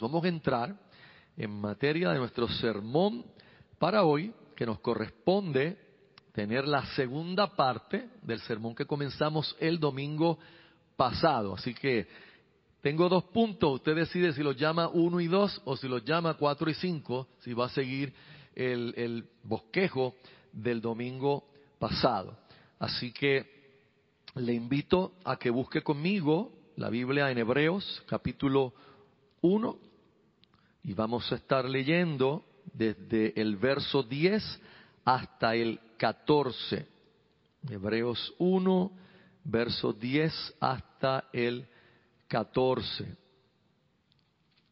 vamos a entrar en materia de nuestro sermón para hoy, que nos corresponde tener la segunda parte del sermón que comenzamos el domingo pasado. Así que tengo dos puntos, usted decide si los llama uno y dos o si los llama cuatro y cinco, si va a seguir el bosquejo del domingo pasado. Así que le invito a que busque conmigo la Biblia en Hebreos capítulo 1 y vamos a estar leyendo desde el verso 10 hasta el 14. Hebreos 1, verso 10 hasta el 14.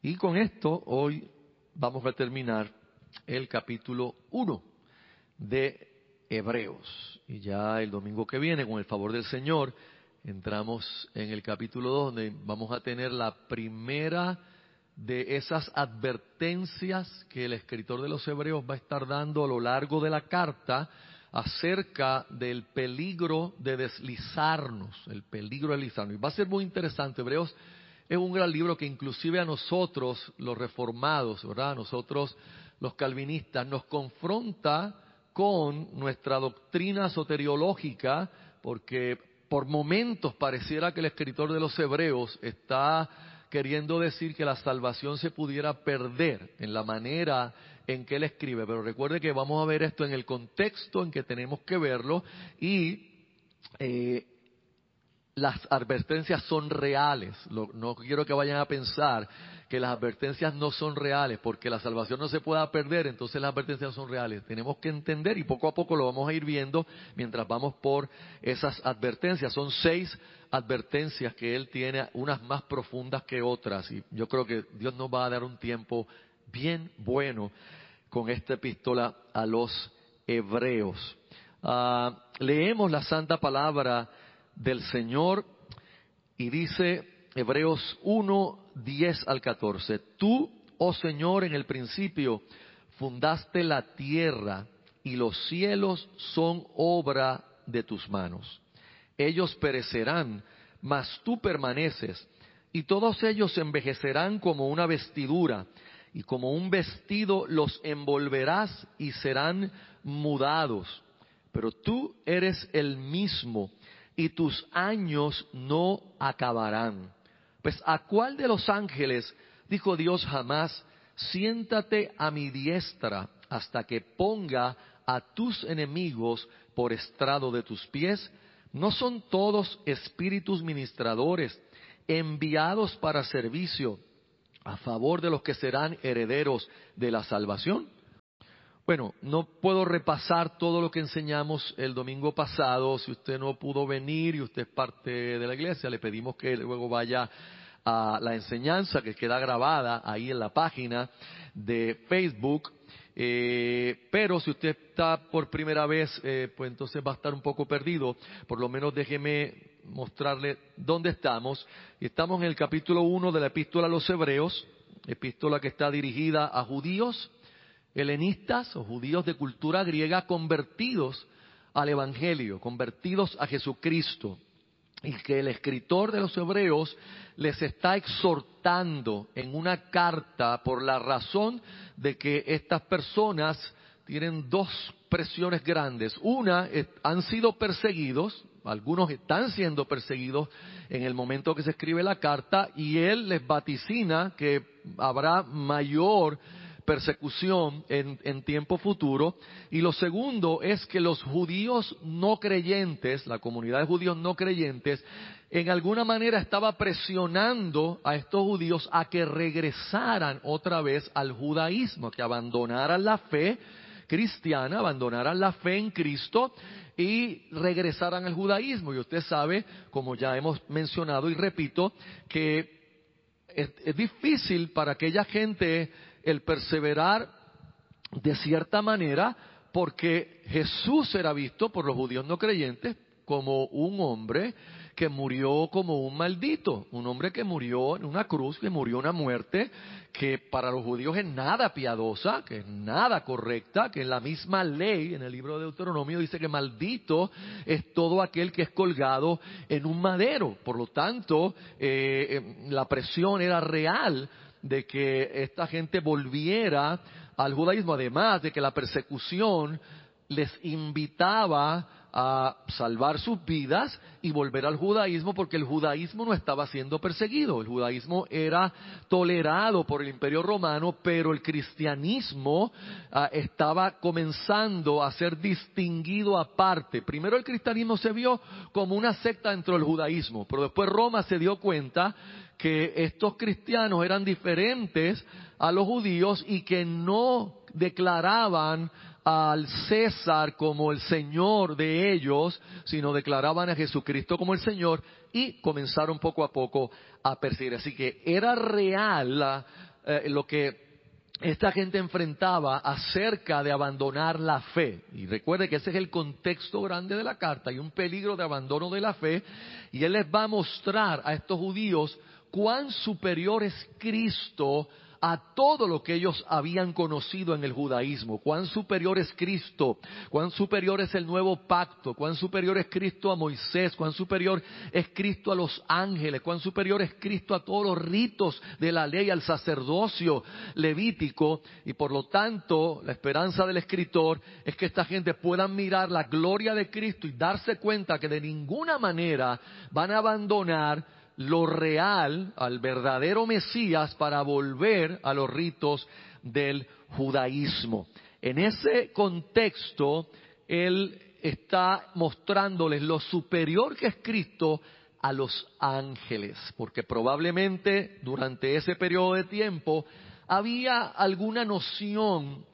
Y con esto hoy vamos a terminar el capítulo 1 de Hebreos. Y ya el domingo que viene, con el favor del Señor, entramos en el capítulo 2, donde vamos a tener la primera de esas advertencias que el escritor de los Hebreos va a estar dando a lo largo de la carta acerca del peligro de deslizarnos, el peligro de deslizarnos. Y va a ser muy interesante. Hebreos es un gran libro que inclusive a nosotros, los reformados, ¿verdad? A nosotros, los calvinistas, nos confronta con nuestra doctrina soteriológica, porque por momentos pareciera que el escritor de los Hebreos está queriendo decir que la salvación se pudiera perder en la manera en que él escribe. Pero recuerde que vamos a ver esto en el contexto en que tenemos que verlo y eh, las advertencias son reales. no quiero que vayan a pensar que las advertencias no son reales, porque la salvación no se pueda perder, entonces las advertencias son reales. Tenemos que entender y poco a poco lo vamos a ir viendo mientras vamos por esas advertencias. Son seis advertencias que Él tiene, unas más profundas que otras, y yo creo que Dios nos va a dar un tiempo bien bueno con esta epístola a los hebreos. Ah, leemos la santa palabra del Señor y dice Hebreos 1, 10 al 14. Tú, oh Señor, en el principio fundaste la tierra y los cielos son obra de tus manos. Ellos perecerán, mas tú permaneces, y todos ellos envejecerán como una vestidura, y como un vestido los envolverás y serán mudados. Pero tú eres el mismo, y tus años no acabarán. Pues a cuál de los ángeles dijo Dios jamás, siéntate a mi diestra hasta que ponga a tus enemigos por estrado de tus pies? ¿No son todos espíritus ministradores enviados para servicio a favor de los que serán herederos de la salvación? Bueno, no puedo repasar todo lo que enseñamos el domingo pasado. Si usted no pudo venir y usted es parte de la iglesia, le pedimos que luego vaya a la enseñanza que queda grabada ahí en la página de Facebook. Eh, pero si usted está por primera vez, eh, pues entonces va a estar un poco perdido. Por lo menos déjeme mostrarle dónde estamos. Estamos en el capítulo 1 de la epístola a los Hebreos, epístola que está dirigida a judíos helenistas o judíos de cultura griega convertidos al Evangelio, convertidos a Jesucristo. Y que el escritor de los Hebreos les está exhortando en una carta por la razón de que estas personas tienen dos presiones grandes. Una, han sido perseguidos, algunos están siendo perseguidos en el momento que se escribe la carta y él les vaticina que habrá mayor persecución en, tiempo futuro. Y lo segundo es que los judíos no creyentes, la comunidad de judíos no creyentes, en alguna manera estaba presionando a estos judíos a que regresaran otra vez al judaísmo, que abandonaran la fe cristiana, abandonaran la fe en Cristo y regresaran al judaísmo. Y usted sabe, como ya hemos mencionado y repito, que es difícil para aquella gente el perseverar de cierta manera, porque Jesús era visto por los judíos no creyentes como un hombre que murió como un maldito, un hombre que murió en una cruz, que murió una muerte que para los judíos es nada piadosa, que es nada correcta, que en la misma ley, en el libro de Deuteronomio, dice que maldito es todo aquel que es colgado en un madero. Por lo tanto, eh, eh, la presión era real de que esta gente volviera al judaísmo, además de que la persecución les invitaba a salvar sus vidas y volver al judaísmo porque el judaísmo no estaba siendo perseguido. El judaísmo era tolerado por el imperio romano, pero el cristianismo ah, estaba comenzando a ser distinguido aparte. Primero el cristianismo se vio como una secta dentro del judaísmo, pero después Roma se dio cuenta que estos cristianos eran diferentes a los judíos y que no declaraban al César como el Señor de ellos, sino declaraban a Jesucristo como el Señor y comenzaron poco a poco a perseguir. Así que era real eh, lo que esta gente enfrentaba acerca de abandonar la fe. Y recuerde que ese es el contexto grande de la carta y un peligro de abandono de la fe. Y él les va a mostrar a estos judíos cuán superior es Cristo a todo lo que ellos habían conocido en el judaísmo. Cuán superior es Cristo, cuán superior es el nuevo pacto, cuán superior es Cristo a Moisés, cuán superior es Cristo a los ángeles, cuán superior es Cristo a todos los ritos de la ley, al sacerdocio levítico. Y por lo tanto, la esperanza del escritor es que esta gente pueda mirar la gloria de Cristo y darse cuenta que de ninguna manera van a abandonar lo real, al verdadero Mesías, para volver a los ritos del judaísmo. En ese contexto, Él está mostrándoles lo superior que es Cristo a los ángeles, porque probablemente durante ese periodo de tiempo había alguna noción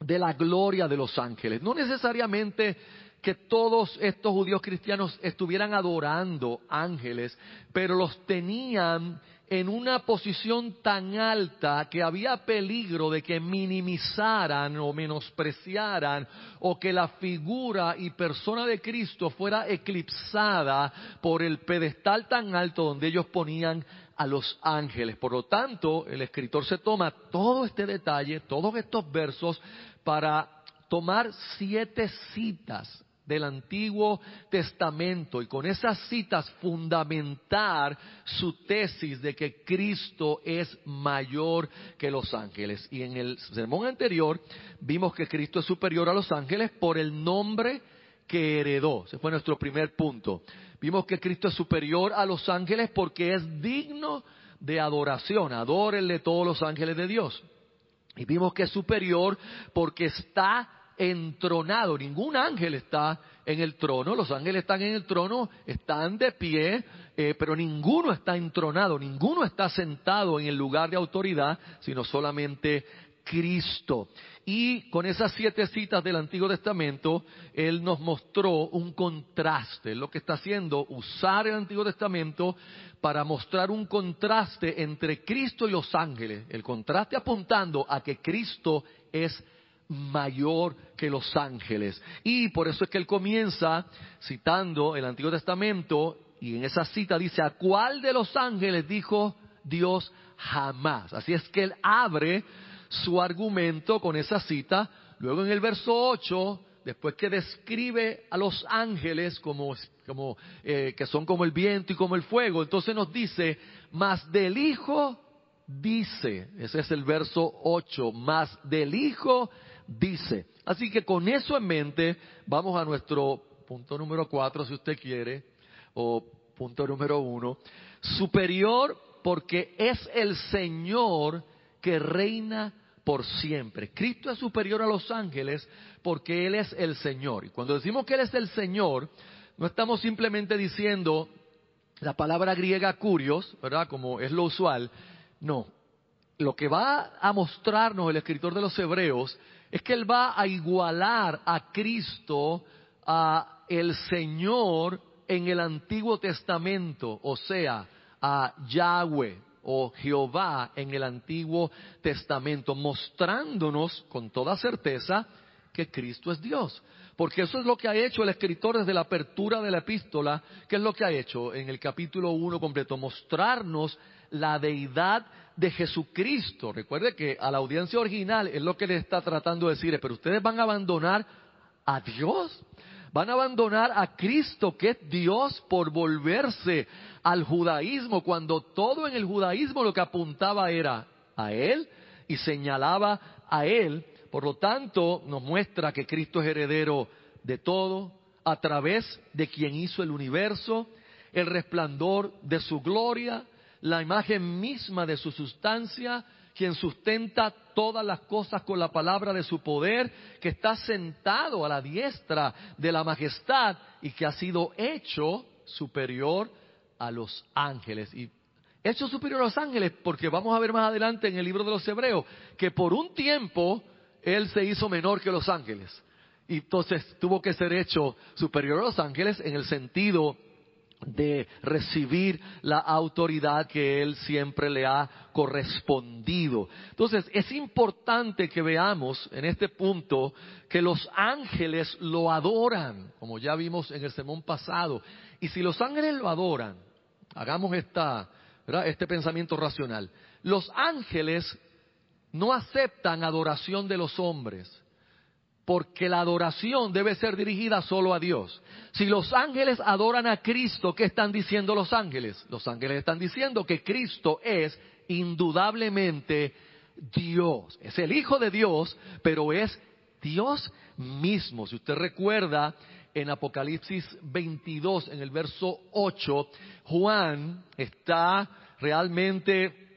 de la gloria de los ángeles, no necesariamente que todos estos judíos cristianos estuvieran adorando ángeles, pero los tenían en una posición tan alta que había peligro de que minimizaran o menospreciaran o que la figura y persona de Cristo fuera eclipsada por el pedestal tan alto donde ellos ponían a los ángeles. Por lo tanto, el escritor se toma todo este detalle, todos estos versos, para tomar siete citas del Antiguo Testamento y con esas citas fundamentar su tesis de que Cristo es mayor que los ángeles. Y en el sermón anterior vimos que Cristo es superior a los ángeles por el nombre que heredó. Ese fue nuestro primer punto. Vimos que Cristo es superior a los ángeles porque es digno de adoración. Adórenle todos los ángeles de Dios. Y vimos que es superior porque está entronado. Ningún ángel está en el trono. Los ángeles están en el trono, están de pie, eh, pero ninguno está entronado, ninguno está sentado en el lugar de autoridad, sino solamente Cristo. Y con esas siete citas del Antiguo Testamento, Él nos mostró un contraste. Lo que está haciendo, usar el Antiguo Testamento para mostrar un contraste entre Cristo y los ángeles. El contraste apuntando a que Cristo es mayor que los ángeles. Y por eso es que él comienza citando el Antiguo Testamento y en esa cita dice, ¿a cuál de los ángeles dijo Dios jamás? Así es que él abre su argumento con esa cita. Luego en el verso 8, después que describe a los ángeles como, como eh, que son como el viento y como el fuego, entonces nos dice, más del Hijo dice, ese es el verso 8, más del Hijo dice. Así que con eso en mente, vamos a nuestro punto número cuatro, si usted quiere, o punto número uno. Superior porque es el Señor que reina por siempre. Cristo es superior a los ángeles porque Él es el Señor. Y cuando decimos que Él es el Señor, no estamos simplemente diciendo la palabra griega curios, ¿verdad? Como es lo usual. No. Lo que va a mostrarnos el escritor de los Hebreos es que Él va a igualar a Cristo, a el Señor en el Antiguo Testamento, o sea, a Yahweh o Jehová en el Antiguo Testamento, mostrándonos con toda certeza que Cristo es Dios. Porque eso es lo que ha hecho el escritor desde la apertura de la epístola, que es lo que ha hecho en el capítulo 1 completo, mostrarnos la deidad de Jesucristo. Recuerde que a la audiencia original es lo que le está tratando de decir, pero ustedes van a abandonar a Dios, van a abandonar a Cristo, que es Dios, por volverse al judaísmo, cuando todo en el judaísmo lo que apuntaba era a Él y señalaba a Él. Por lo tanto, nos muestra que Cristo es heredero de todo a través de quien hizo el universo, el resplandor de su gloria, la imagen misma de su sustancia, quien sustenta todas las cosas con la palabra de su poder, que está sentado a la diestra de la majestad y que ha sido hecho superior a los ángeles. Y hecho superior a los ángeles porque vamos a ver más adelante en el libro de los Hebreos que por un tiempo él se hizo menor que los ángeles. Y entonces tuvo que ser hecho superior a los ángeles en el sentido de recibir la autoridad que Él siempre le ha correspondido. Entonces, es importante que veamos en este punto que los ángeles lo adoran, como ya vimos en el sermón pasado. Y si los ángeles lo adoran, hagamos esta, este pensamiento racional. Los ángeles no aceptan adoración de los hombres porque la adoración debe ser dirigida solo a Dios. Si los ángeles adoran a Cristo, ¿qué están diciendo los ángeles? Los ángeles están diciendo que Cristo es indudablemente Dios. Es el Hijo de Dios, pero es Dios mismo. Si usted recuerda, en Apocalipsis 22, en el verso 8, Juan está realmente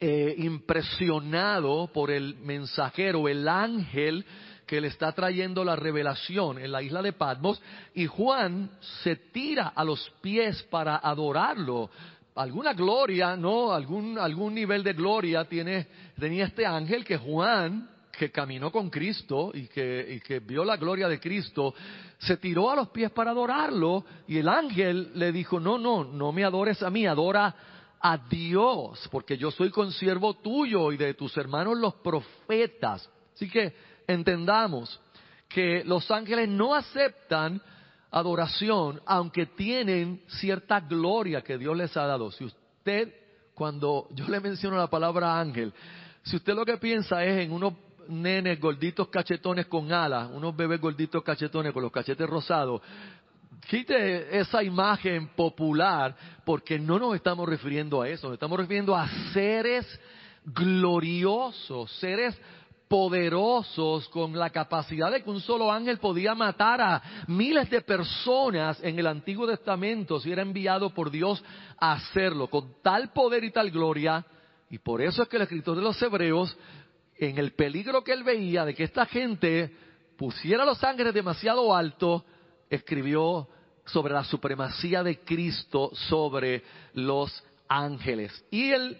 eh, impresionado por el mensajero, el ángel, que le está trayendo la revelación en la isla de Patmos y Juan se tira a los pies para adorarlo. Alguna gloria, ¿no? Algún, algún nivel de gloria tiene, tenía este ángel que Juan, que caminó con Cristo y que, y que vio la gloria de Cristo, se tiró a los pies para adorarlo y el ángel le dijo, no, no, no me adores a mí, adora a Dios, porque yo soy consiervo tuyo y de tus hermanos los profetas. Así que entendamos que los ángeles no aceptan adoración, aunque tienen cierta gloria que Dios les ha dado. Si usted, cuando yo le menciono la palabra ángel, si usted lo que piensa es en unos nenes gorditos cachetones con alas, unos bebés gorditos cachetones con los cachetes rosados, quite esa imagen popular porque no nos estamos refiriendo a eso, nos estamos refiriendo a seres gloriosos, seres poderosos con la capacidad de que un solo ángel podía matar a miles de personas en el Antiguo Testamento si era enviado por Dios a hacerlo, con tal poder y tal gloria. Y por eso es que el escritor de los Hebreos, en el peligro que él veía de que esta gente pusiera los ángeles demasiado alto, escribió sobre la supremacía de Cristo sobre los ángeles. Y él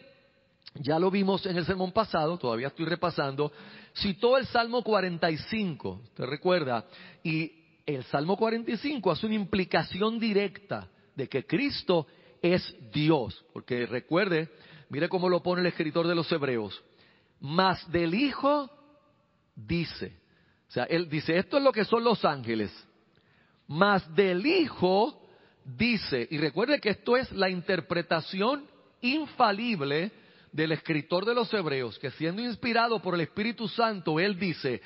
ya lo vimos en el sermón pasado, todavía estoy repasando, citó el Salmo 45, ¿te recuerda? Y el Salmo 45 hace una implicación directa de que Cristo es Dios, porque recuerde, mire cómo lo pone el escritor de los Hebreos, más del Hijo dice, o sea, él dice, esto es lo que son los ángeles, más del Hijo dice, y recuerde que esto es la interpretación infalible del escritor de los Hebreos, que siendo inspirado por el Espíritu Santo, él dice,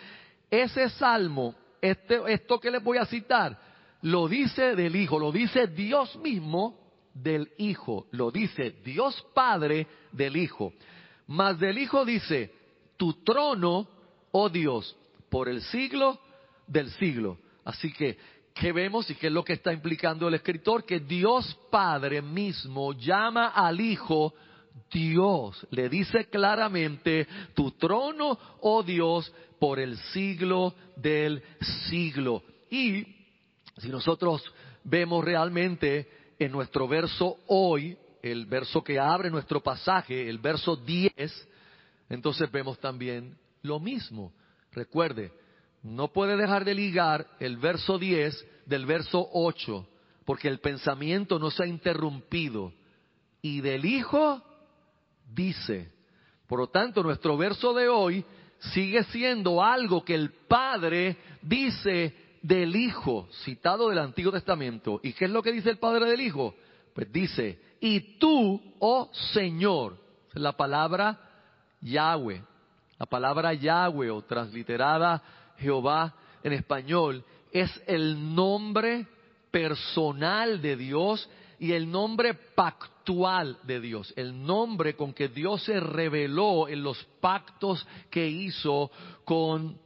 ese salmo, este, esto que les voy a citar, lo dice del Hijo, lo dice Dios mismo del Hijo, lo dice Dios Padre del Hijo. Mas del Hijo dice, tu trono, oh Dios, por el siglo del siglo. Así que, ¿qué vemos y qué es lo que está implicando el escritor? Que Dios Padre mismo llama al Hijo Dios le dice claramente, tu trono, oh Dios, por el siglo del siglo. Y si nosotros vemos realmente en nuestro verso hoy, el verso que abre nuestro pasaje, el verso 10, entonces vemos también lo mismo. Recuerde, no puede dejar de ligar el verso 10 del verso 8, porque el pensamiento no se ha interrumpido. Y del Hijo dice. Por lo tanto, nuestro verso de hoy sigue siendo algo que el Padre dice del Hijo, citado del Antiguo Testamento. ¿Y qué es lo que dice el Padre del Hijo? Pues dice, y tú, oh Señor, la palabra Yahweh, la palabra Yahweh o transliterada Jehová en español, es el nombre personal de Dios y el nombre pactual de Dios, el nombre con que Dios se reveló en los pactos que hizo con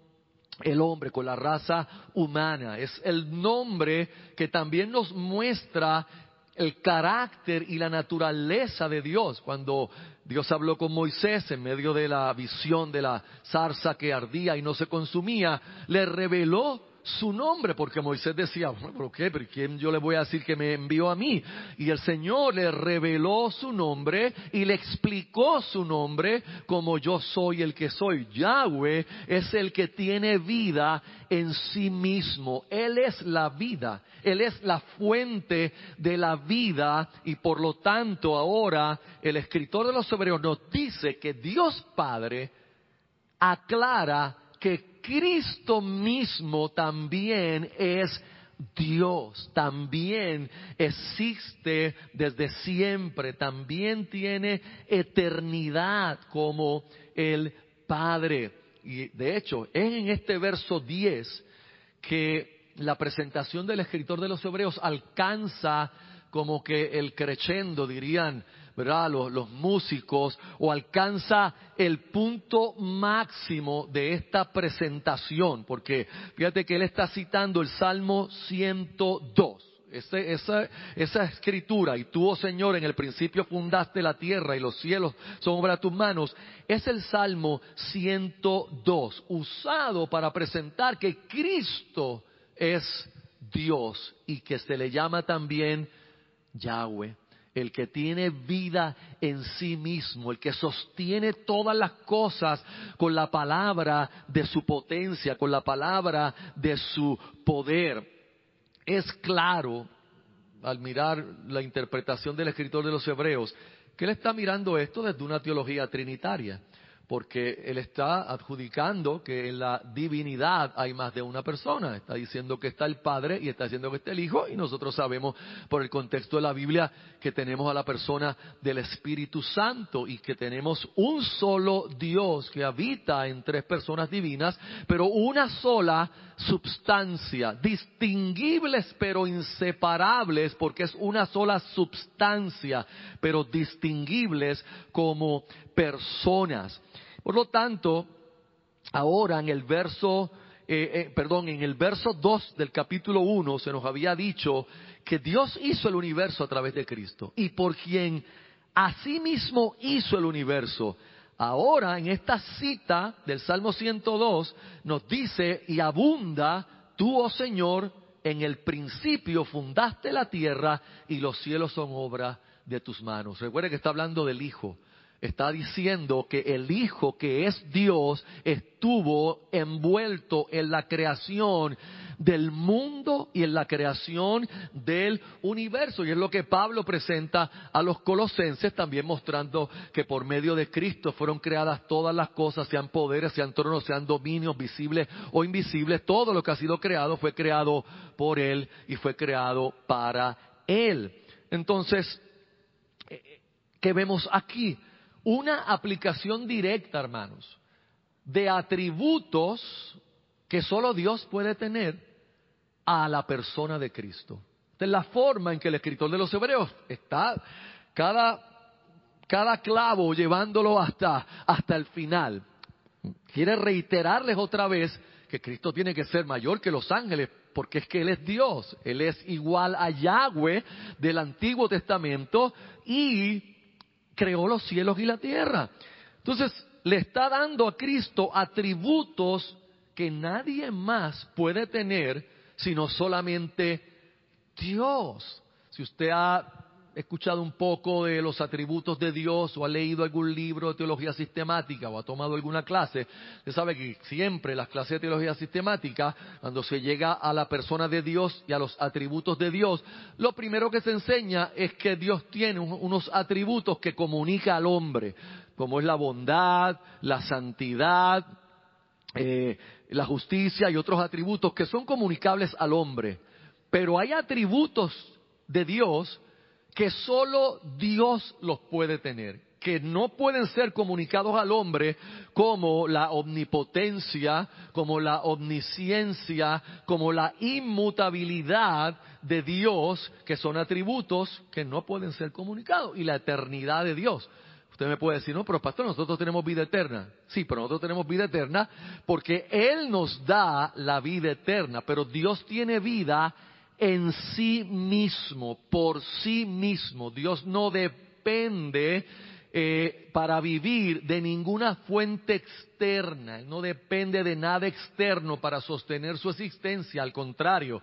el hombre, con la raza humana. Es el nombre que también nos muestra el carácter y la naturaleza de Dios. Cuando Dios habló con Moisés en medio de la visión de la zarza que ardía y no se consumía, le reveló su nombre, porque Moisés decía, ¿pero qué? ¿Pero quién yo le voy a decir que me envió a mí? Y el Señor le reveló su nombre y le explicó su nombre como yo soy el que soy. Yahweh es el que tiene vida en sí mismo. Él es la vida. Él es la fuente de la vida y por lo tanto ahora el escritor de los Hebreos nos dice que Dios Padre aclara que Cristo mismo también es Dios, también existe desde siempre, también tiene eternidad como el Padre. Y de hecho, es en este verso 10 que la presentación del escritor de los Hebreos alcanza como que el crescendo, dirían ¿verdad? Los, músicos, o alcanza el punto máximo de esta presentación, porque fíjate que él está citando el Salmo 102. esa, esa, escritura, y tú, oh Señor, en el principio fundaste la tierra y los cielos son obra de tus manos, es el Salmo 102, usado para presentar que Cristo es Dios y que se le llama también Yahweh el que tiene vida en sí mismo, el que sostiene todas las cosas con la palabra de su potencia, con la palabra de su poder. Es claro, al mirar la interpretación del escritor de los Hebreos, que él está mirando esto desde una teología trinitaria porque él está adjudicando que en la divinidad hay más de una persona. Está diciendo que está el Padre y está diciendo que está el Hijo y nosotros sabemos por el contexto de la Biblia que tenemos a la persona del Espíritu Santo y que tenemos un solo Dios que habita en tres personas divinas, pero una sola substancia, distinguibles pero inseparables porque es una sola substancia, pero distinguibles como personas. Por lo tanto, ahora en el verso, eh, eh, perdón, en el verso 2 del capítulo 1 se nos había dicho que Dios hizo el universo a través de Cristo y por quien asimismo hizo el universo. Ahora en esta cita del Salmo 102 nos dice, y abunda tú, oh Señor, en el principio fundaste la tierra y los cielos son obra de tus manos. Recuerde que está hablando del Hijo está diciendo que el Hijo que es Dios estuvo envuelto en la creación del mundo y en la creación del universo. Y es lo que Pablo presenta a los colosenses, también mostrando que por medio de Cristo fueron creadas todas las cosas, sean poderes, sean tronos, sean dominios visibles o invisibles. Todo lo que ha sido creado fue creado por Él y fue creado para Él. Entonces, eh, ¿qué vemos aquí? Una aplicación directa, hermanos, de atributos que solo Dios puede tener a la persona de Cristo. Esta es la forma en que el escritor de los Hebreos está cada, cada clavo llevándolo hasta, hasta el final. Quiere reiterarles otra vez que Cristo tiene que ser mayor que los ángeles, porque es que Él es Dios, Él es igual a Yahweh del Antiguo Testamento y creó los cielos y la tierra. Entonces, le está dando a Cristo atributos que nadie más puede tener sino solamente Dios. Si usted ha escuchado un poco de los atributos de Dios o ha leído algún libro de teología sistemática o ha tomado alguna clase, usted sabe que siempre las clases de teología sistemática, cuando se llega a la persona de Dios y a los atributos de Dios, lo primero que se enseña es que Dios tiene unos atributos que comunica al hombre, como es la bondad, la santidad, eh, la justicia y otros atributos que son comunicables al hombre. Pero hay atributos de Dios que solo Dios los puede tener, que no pueden ser comunicados al hombre como la omnipotencia, como la omnisciencia, como la inmutabilidad de Dios, que son atributos que no pueden ser comunicados, y la eternidad de Dios. Usted me puede decir, no, pero pastor, nosotros tenemos vida eterna. Sí, pero nosotros tenemos vida eterna porque Él nos da la vida eterna, pero Dios tiene vida en sí mismo, por sí mismo. Dios no depende eh, para vivir de ninguna fuente externa, no depende de nada externo para sostener su existencia, al contrario,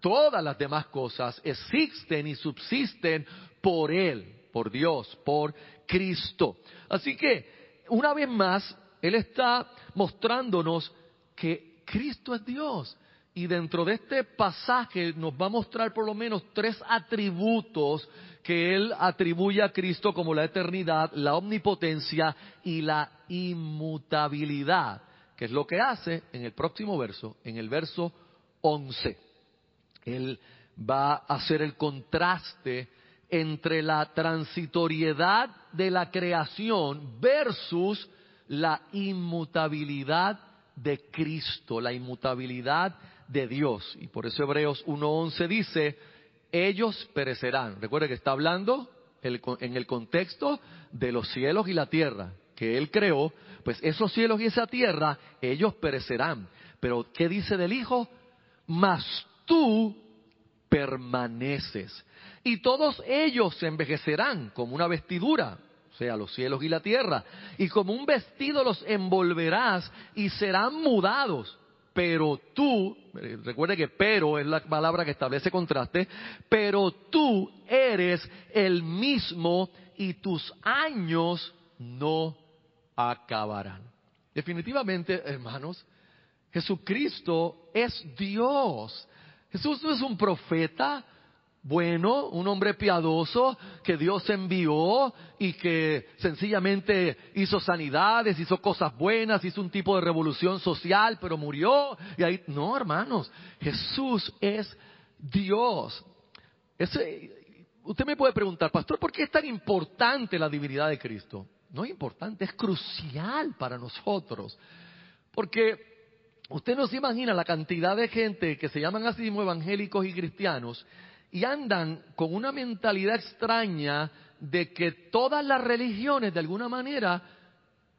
todas las demás cosas existen y subsisten por Él, por Dios, por Cristo. Así que, una vez más, Él está mostrándonos que Cristo es Dios. Y dentro de este pasaje nos va a mostrar por lo menos tres atributos que Él atribuye a Cristo como la eternidad, la omnipotencia y la inmutabilidad, que es lo que hace en el próximo verso, en el verso 11. Él va a hacer el contraste entre la transitoriedad de la creación versus la inmutabilidad de Cristo, la inmutabilidad de Dios. Y por eso Hebreos 1.11 dice, ellos perecerán. Recuerde que está hablando en el contexto de los cielos y la tierra que Él creó, pues esos cielos y esa tierra, ellos perecerán. Pero ¿qué dice del Hijo? Mas tú permaneces y todos ellos se envejecerán como una vestidura, o sea, los cielos y la tierra, y como un vestido los envolverás y serán mudados. Pero tú, recuerde que pero es la palabra que establece contraste, pero tú eres el mismo y tus años no acabarán. Definitivamente, hermanos, Jesucristo es Dios. Jesús no es un profeta, bueno, un hombre piadoso que Dios envió y que sencillamente hizo sanidades, hizo cosas buenas, hizo un tipo de revolución social, pero murió. Y ahí, no, hermanos, Jesús es Dios. usted me puede preguntar, pastor, ¿por qué es tan importante la divinidad de Cristo? No es importante, es crucial para nosotros. Porque usted no se imagina la cantidad de gente que se llaman así mismo evangélicos y cristianos y andan con una mentalidad extraña de que todas las religiones de alguna manera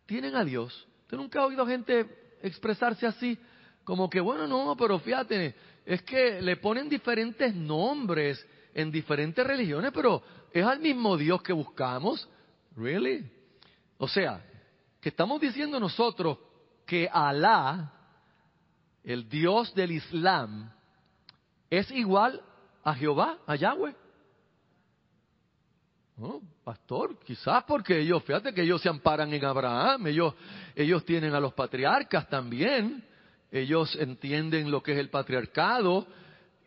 tienen a Dios. ¿Usted nunca ha oído gente expresarse así? Como que, bueno, no, pero fíjate, es que le ponen diferentes nombres en diferentes religiones, pero es al mismo Dios que buscamos. ¿Really? O sea, que estamos diciendo nosotros que Alá, el Dios del Islam, es igual a Jehová, a Yahweh. pastor, quizás porque ellos, fíjate que ellos se amparan en Abraham, ellos, ellos tienen a los patriarcas también, ellos entienden lo que es el patriarcado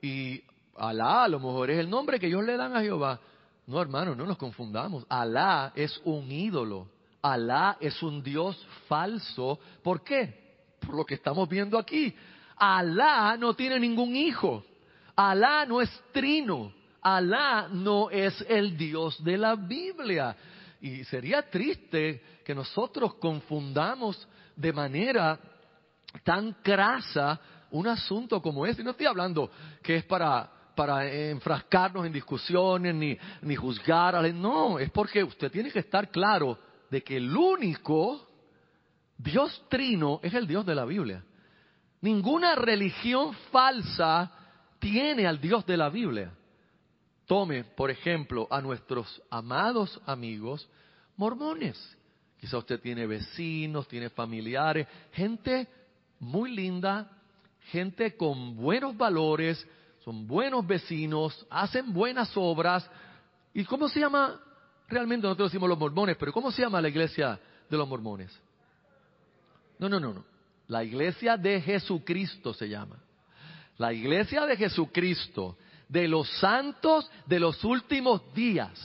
y Alá a lo mejor es el nombre que ellos le dan a Jehová. No, hermano, no nos confundamos. Alá es un ídolo. Alá es un Dios falso. ¿Por qué? Por lo que estamos viendo aquí. Alá no tiene ningún hijo. Alá no es trino, Alá no es el Dios de la Biblia. Y sería triste que nosotros confundamos de manera tan crasa un asunto como este. Y no estoy hablando que es para, para enfrascarnos en discusiones ni, ni juzgar. No, es porque usted tiene que estar claro de que el único Dios trino es el Dios de la Biblia. Ninguna religión falsa tiene al Dios de la Biblia. Tome, por ejemplo, a nuestros amados amigos mormones. Quizá usted tiene vecinos, tiene familiares, gente muy linda, gente con buenos valores, son buenos vecinos, hacen buenas obras. ¿Y cómo se llama? Realmente nosotros decimos los mormones, pero ¿cómo se llama la iglesia de los mormones? No, no, no, no. La iglesia de Jesucristo se llama la iglesia de Jesucristo, de los santos de los últimos días.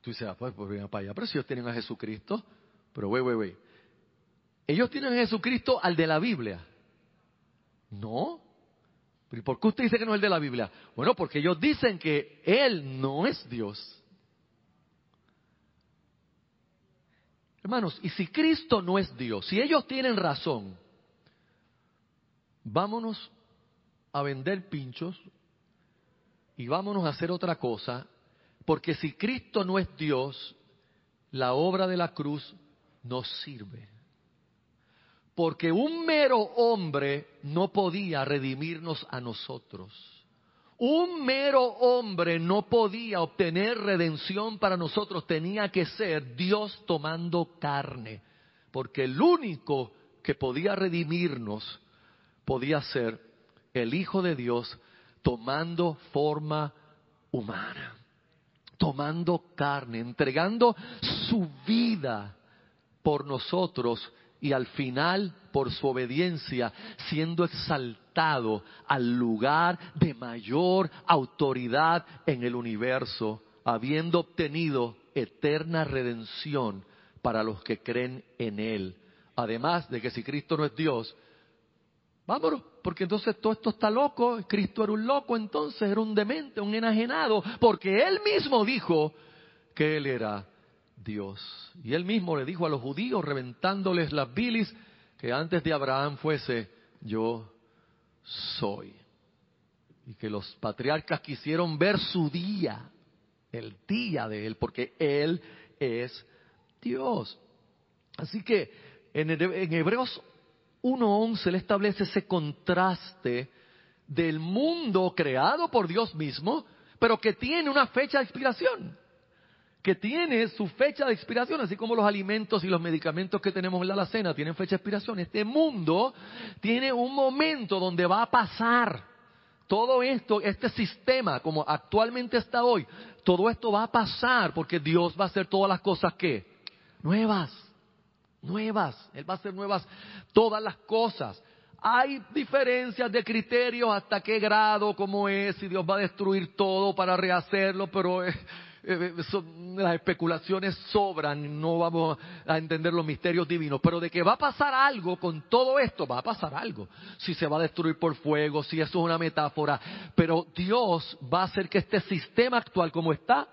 Tú dices, ah, pues, pues para allá, pero si ellos tienen a Jesucristo, pero wey, wey, wey. Ellos tienen a Jesucristo al de la Biblia. No. ¿Pero por qué usted dice que no es el de la Biblia? Bueno, porque ellos dicen que Él no es Dios. Hermanos, y si Cristo no es Dios, si ellos tienen razón, vámonos a vender pinchos y vámonos a hacer otra cosa, porque si Cristo no es Dios, la obra de la cruz no sirve. Porque un mero hombre no podía redimirnos a nosotros. Un mero hombre no podía obtener redención para nosotros, tenía que ser Dios tomando carne, porque el único que podía redimirnos podía ser el Hijo de Dios tomando forma humana, tomando carne, entregando su vida por nosotros y al final, por su obediencia, siendo exaltado al lugar de mayor autoridad en el universo, habiendo obtenido eterna redención para los que creen en Él. Además de que si Cristo no es Dios, vámonos, porque entonces todo esto está loco, Cristo era un loco, entonces era un demente, un enajenado, porque Él mismo dijo que Él era Dios. Y él mismo le dijo a los judíos, reventándoles las bilis, que antes de Abraham fuese, yo soy. Y que los patriarcas quisieron ver su día, el día de él, porque él es Dios. Así que en, Hebreos 1.11 le establece ese contraste del mundo creado por Dios mismo, pero que tiene una fecha de expiración que tiene su fecha de expiración, así como los alimentos y los medicamentos que tenemos en la alacena tienen fecha de expiración. Este mundo tiene un momento donde va a pasar todo esto, este sistema como actualmente está hoy, todo esto va a pasar porque Dios va a hacer todas las cosas que nuevas, nuevas, Él va a hacer nuevas todas las cosas. Hay diferencias de criterios hasta qué grado, cómo es, si Dios va a destruir todo para rehacerlo, pero eh, las especulaciones sobran, no vamos a entender los misterios divinos, pero de que va a pasar algo con todo esto, va a pasar algo. Si se va a destruir por fuego, si eso es una metáfora, pero Dios va a hacer que este sistema actual como está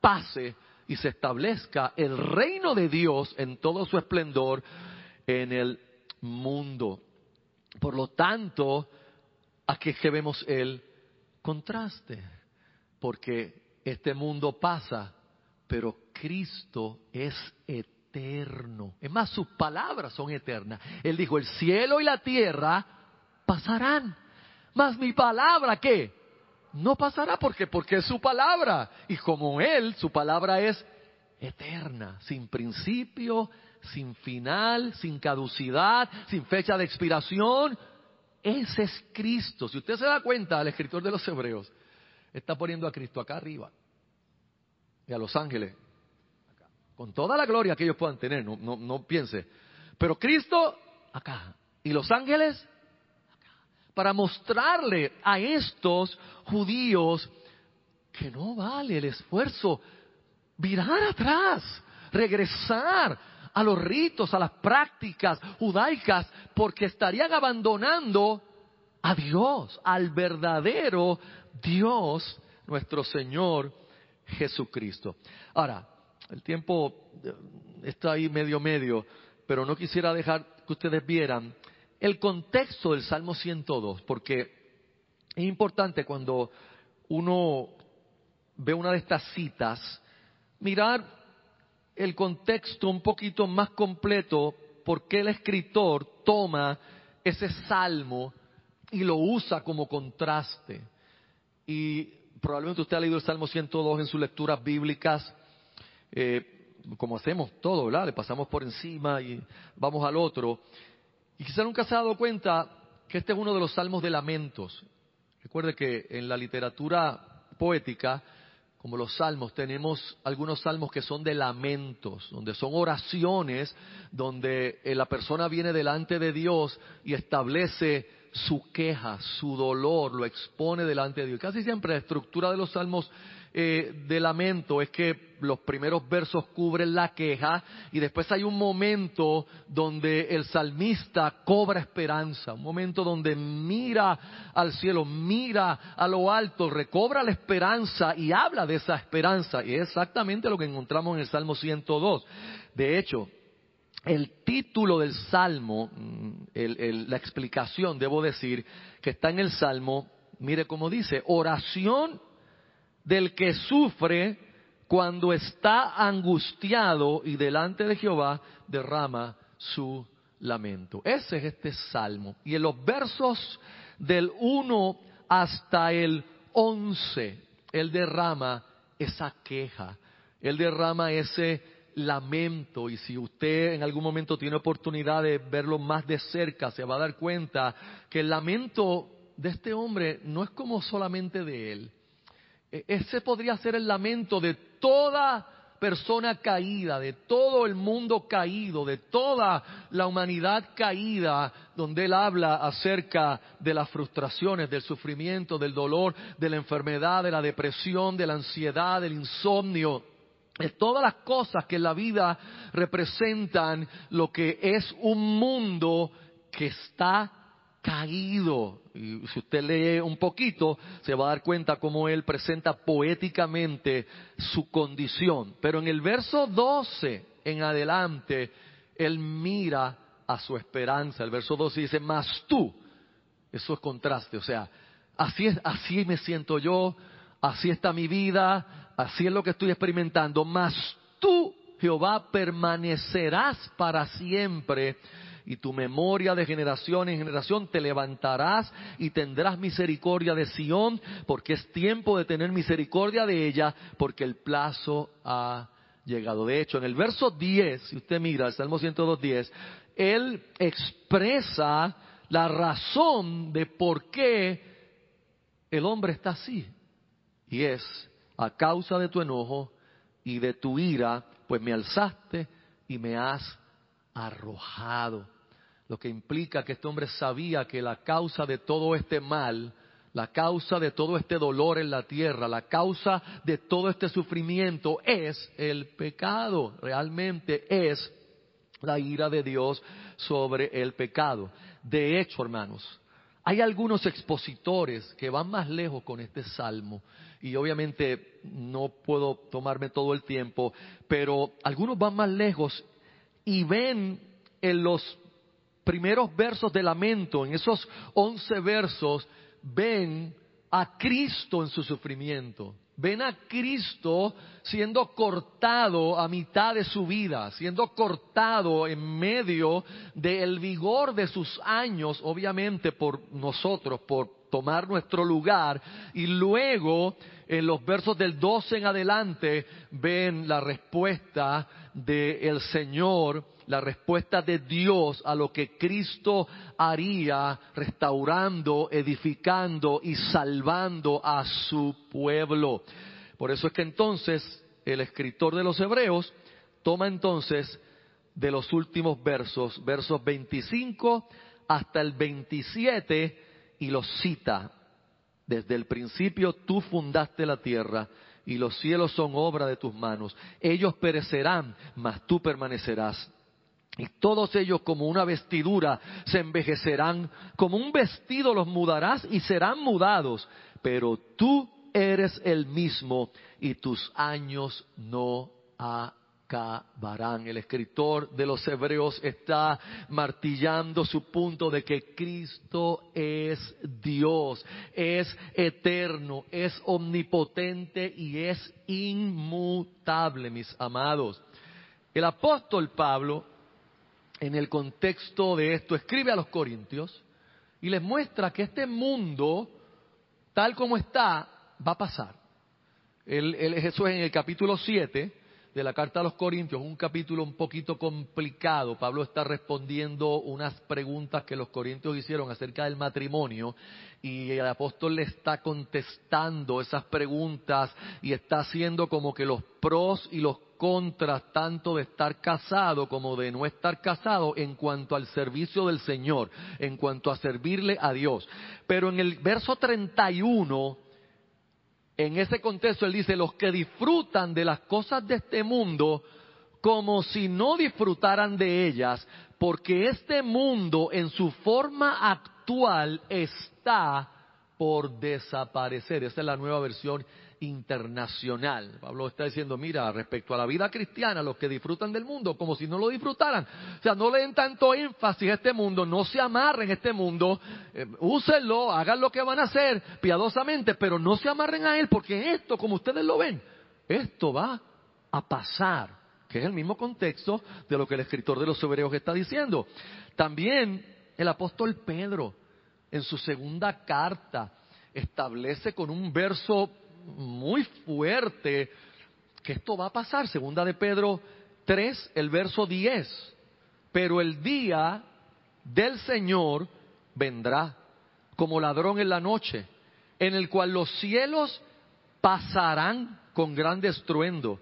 pase y se establezca el reino de Dios en todo su esplendor en el mundo. Por lo tanto, aquí que vemos el contraste, porque este mundo pasa, pero Cristo es eterno. Es más, sus palabras son eternas. Él dijo, el cielo y la tierra pasarán. Mas mi palabra, ¿qué? No pasará porque porque es su palabra. Y como Él, su palabra es eterna, sin principio, sin final, sin caducidad, sin fecha de expiración. Ese es Cristo. Si usted se da cuenta, el escritor de los Hebreos, está poniendo a Cristo acá arriba y a los ángeles, con toda la gloria que ellos puedan tener, no, no, no piense. Pero Cristo acá y los ángeles para mostrarle a estos judíos que no vale el esfuerzo virar atrás, regresar a los ritos, a las prácticas judaicas, porque estarían abandonando a Dios, al verdadero Dios, nuestro Señor Jesucristo. Ahora, el tiempo eh, está ahí medio medio, pero no quisiera dejar que ustedes vieran el contexto del Salmo 102, porque es importante cuando uno ve una de estas citas, mirar el contexto un poquito más completo, porque el escritor toma ese salmo y lo usa como contraste. Y probablemente usted ha leído el Salmo 102 en sus lecturas bíblicas, eh, como hacemos todo, ¿verdad? Le pasamos por encima y vamos al otro. Y quizá nunca se ha dado cuenta que este es uno de los salmos de lamentos. Recuerde que en la literatura poética, como los salmos, tenemos algunos salmos que son de lamentos, donde son oraciones, donde eh, la persona viene delante de Dios y establece su queja, su dolor, lo expone delante de Dios. Casi siempre la estructura de los salmos eh, de lamento es que los primeros versos cubren la queja y después hay un momento donde el salmista cobra esperanza, un momento donde mira al cielo, mira a lo alto, recobra la esperanza y habla de esa esperanza. Y es exactamente lo que encontramos en el Salmo 102. De hecho, el título del Salmo, mm, la explicación, debo decir, que está en el Salmo, mire cómo dice, oración del que sufre cuando está angustiado y delante de Jehová derrama su lamento. Ese es este salmo. Y en los versos del 1 hasta el 11, él derrama esa queja, él derrama ese lamento y si usted en algún momento tiene oportunidad de verlo más de cerca, se va a dar cuenta que el lamento de este hombre no es como solamente de él. E, ese podría ser el lamento de toda persona caída, de todo el mundo caído, de toda la humanidad caída, donde él habla acerca de las frustraciones, del sufrimiento, del dolor, de la enfermedad, de la depresión, de la ansiedad, del insomnio, de todas las cosas que en la vida representan lo que es un mundo que está caído. Y si usted lee un poquito, se va a dar cuenta cómo él presenta poéticamente su condición. Pero en el verso 12 en adelante, él mira a su esperanza. El verso 12 dice, más tú. Eso es contraste. O sea, así, es, así me siento yo, así está mi vida, así es lo que estoy experimentando. Más tú, Jehová, permanecerás para siempre y tu memoria de generación en generación te levantarás y tendrás misericordia de Sión, porque es tiempo de tener misericordia de ella, porque el plazo ha llegado. De hecho, en el verso 10, si usted mira el Salmo 102.10, él expresa la razón de por qué el hombre está así. Y es a causa de tu enojo y de tu ira, pues me alzaste y me has arrojado lo que implica que este hombre sabía que la causa de todo este mal, la causa de todo este dolor en la tierra, la causa de todo este sufrimiento es el pecado, realmente es la ira de Dios sobre el pecado. De hecho, hermanos, hay algunos expositores que van más lejos con este salmo y obviamente no puedo tomarme todo el tiempo, pero algunos van más lejos y ven en los primeros versos de lamento, en esos once versos, ven a Cristo en su sufrimiento. Ven a Cristo siendo cortado a mitad de su vida, siendo cortado en medio del vigor de sus años, obviamente por nosotros, por tomar nuestro lugar, y luego en los versos del 12 en adelante ven la respuesta del Señor la respuesta de Dios a lo que Cristo haría restaurando, edificando y salvando a su pueblo. Por eso es que entonces el escritor de los Hebreos toma entonces de los últimos versos, versos 25 hasta el 27, y los cita. Desde el principio tú fundaste la tierra y los cielos son obra de tus manos. Ellos perecerán, mas tú permanecerás. Y todos ellos como una vestidura se envejecerán, como un vestido los mudarás y serán mudados, pero tú eres el mismo y tus años no acabarán. El escritor de los Hebreos está martillando su punto de que Cristo es Dios, es eterno, es omnipotente y es inmutable, mis amados. El apóstol Pablo en el contexto de esto, escribe a los Corintios y les muestra que este mundo, tal como está, va a pasar. El, eso es en el capítulo 7 de la carta a los Corintios, un capítulo un poquito complicado. Pablo está respondiendo unas preguntas que los Corintios hicieron acerca del matrimonio y el apóstol le está contestando esas preguntas y está haciendo como que los pros y los contras tanto de estar casado como de no estar casado en cuanto al servicio del Señor, en cuanto a servirle a Dios. Pero en el verso 31, en ese contexto, él dice, los que disfrutan de las cosas de este mundo como si no disfrutaran de ellas, porque este mundo en su forma actual está por desaparecer. Esta es la nueva versión internacional. Pablo está diciendo, mira, respecto a la vida cristiana, los que disfrutan del mundo, como si no lo disfrutaran. O sea, no le den tanto énfasis a este mundo, no se amarren a este mundo, eh, úsenlo, hagan lo que van a hacer piadosamente, pero no se amarren a él, porque esto, como ustedes lo ven, esto va a pasar, que es el mismo contexto de lo que el escritor de los Hebreos está diciendo. También el apóstol Pedro, en su segunda carta, establece con un verso muy fuerte que esto va a pasar. Segunda de Pedro 3, el verso 10. Pero el día del Señor vendrá como ladrón en la noche, en el cual los cielos pasarán con gran estruendo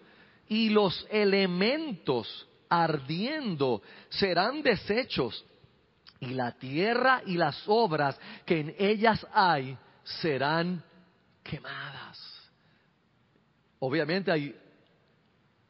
y los elementos ardiendo serán deshechos y la tierra y las obras que en ellas hay serán quemadas. Obviamente hay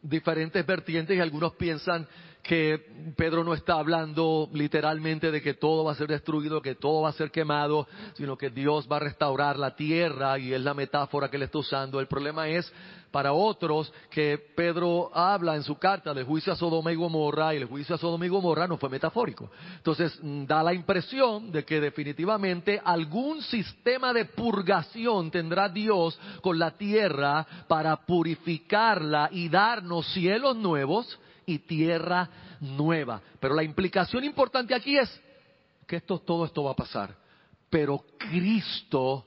diferentes vertientes y algunos piensan que Pedro no está hablando literalmente de que todo va a ser destruido, que todo va a ser quemado, sino que Dios va a restaurar la tierra y es la metáfora que le está usando. El problema es para otros que Pedro habla en su carta del juicio a Sodoma y Gomorra y el juicio a Sodoma y Gomorra no fue metafórico. Entonces da la impresión de que definitivamente algún sistema de purgación tendrá Dios con la tierra para purificarla y darnos cielos nuevos y tierra nueva. Pero la implicación importante aquí es que esto, todo esto va a pasar. Pero Cristo